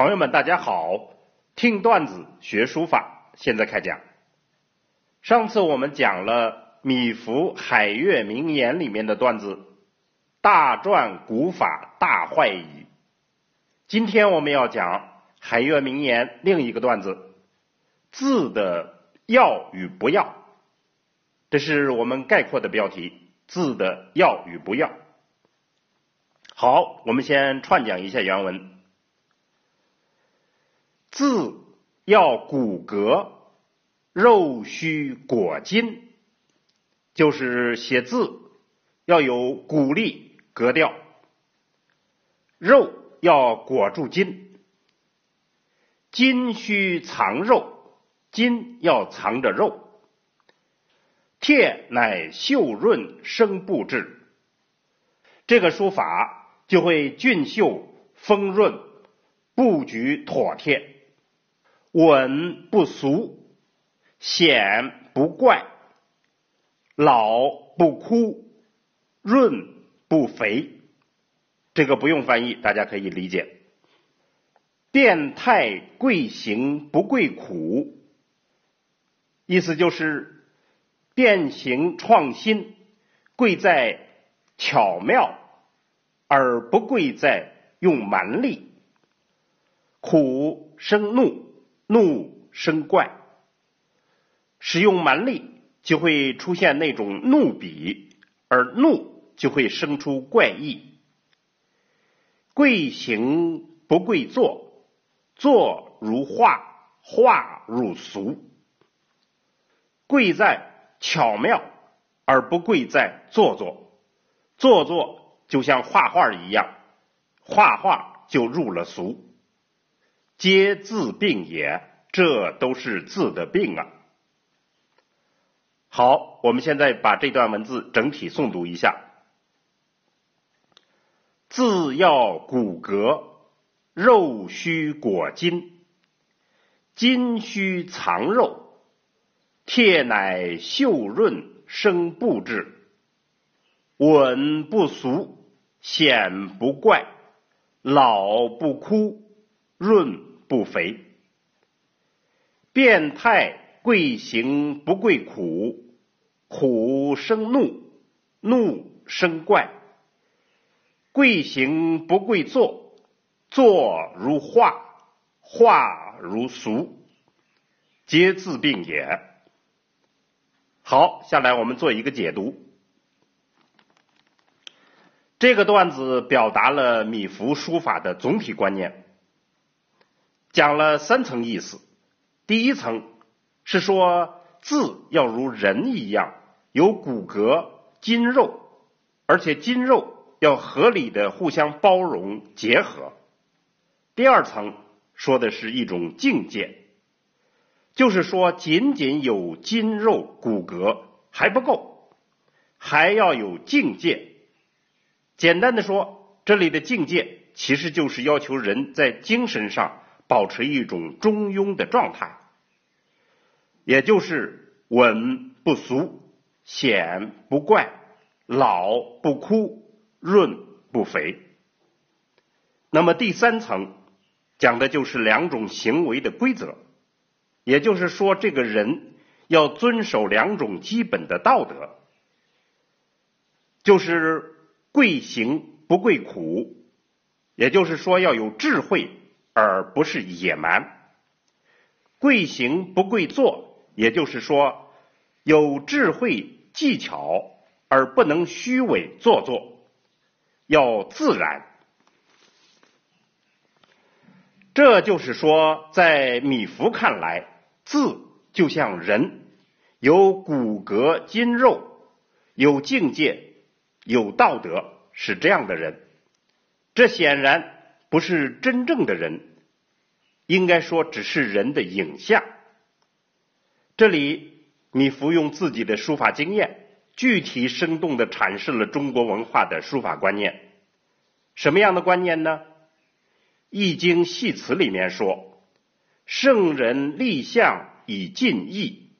朋友们，大家好！听段子学书法，现在开讲。上次我们讲了米芾《海月名言》里面的段子“大篆古法大坏矣”。今天我们要讲《海月名言》另一个段子“字的要与不要”，这是我们概括的标题“字的要与不要”。好，我们先串讲一下原文。字要骨骼，肉须裹筋，就是写字要有骨力、格调，肉要裹住筋，筋须藏肉，筋要藏着肉。帖乃秀润生布质，这个书法就会俊秀丰润，布局妥帖。稳不俗，显不怪，老不枯，润不肥。这个不用翻译，大家可以理解。变态贵行不贵苦，意思就是变形创新贵在巧妙，而不贵在用蛮力。苦生怒。怒生怪，使用蛮力就会出现那种怒笔，而怒就会生出怪异。贵行不贵坐，坐如画，画如俗。贵在巧妙，而不贵在做作。做作就像画画一样，画画就入了俗。皆字病也，这都是字的病啊！好，我们现在把这段文字整体诵读一下：字要骨骼，肉须裹筋，筋须藏肉，铁乃秀润生布质，稳不俗，显不怪，老不枯，润。不肥，变态贵行不贵苦，苦生怒，怒生怪，贵行不贵坐，坐如画，画如俗，皆自病也。好，下来我们做一个解读。这个段子表达了米芾书法的总体观念。讲了三层意思，第一层是说字要如人一样有骨骼筋肉，而且筋肉要合理的互相包容结合。第二层说的是一种境界，就是说仅仅有筋肉骨骼还不够，还要有境界。简单的说，这里的境界其实就是要求人在精神上。保持一种中庸的状态，也就是稳不俗，显不怪，老不枯，润不肥。那么第三层讲的就是两种行为的规则，也就是说，这个人要遵守两种基本的道德，就是贵行不贵苦，也就是说要有智慧。而不是野蛮，贵行不贵做，也就是说有智慧技巧，而不能虚伪做作，要自然。这就是说，在米芾看来，字就像人，有骨骼筋肉，有境界，有道德，是这样的人。这显然。不是真正的人，应该说只是人的影像。这里你服用自己的书法经验，具体生动的阐释了中国文化的书法观念。什么样的观念呢？《易经系辞》里面说：“圣人立象以尽意。”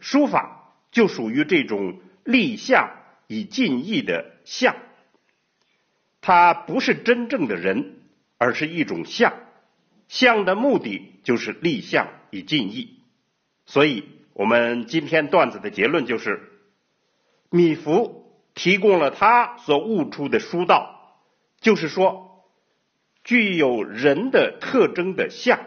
书法就属于这种立象以尽意的象，它不是真正的人。而是一种相，象的目的就是立象以尽意。所以，我们今天段子的结论就是：米芾提供了他所悟出的书道，就是说，具有人的特征的象。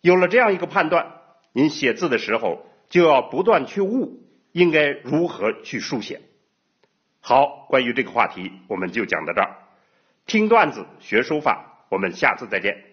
有了这样一个判断，您写字的时候就要不断去悟，应该如何去书写。好，关于这个话题，我们就讲到这儿。听段子学书法，我们下次再见。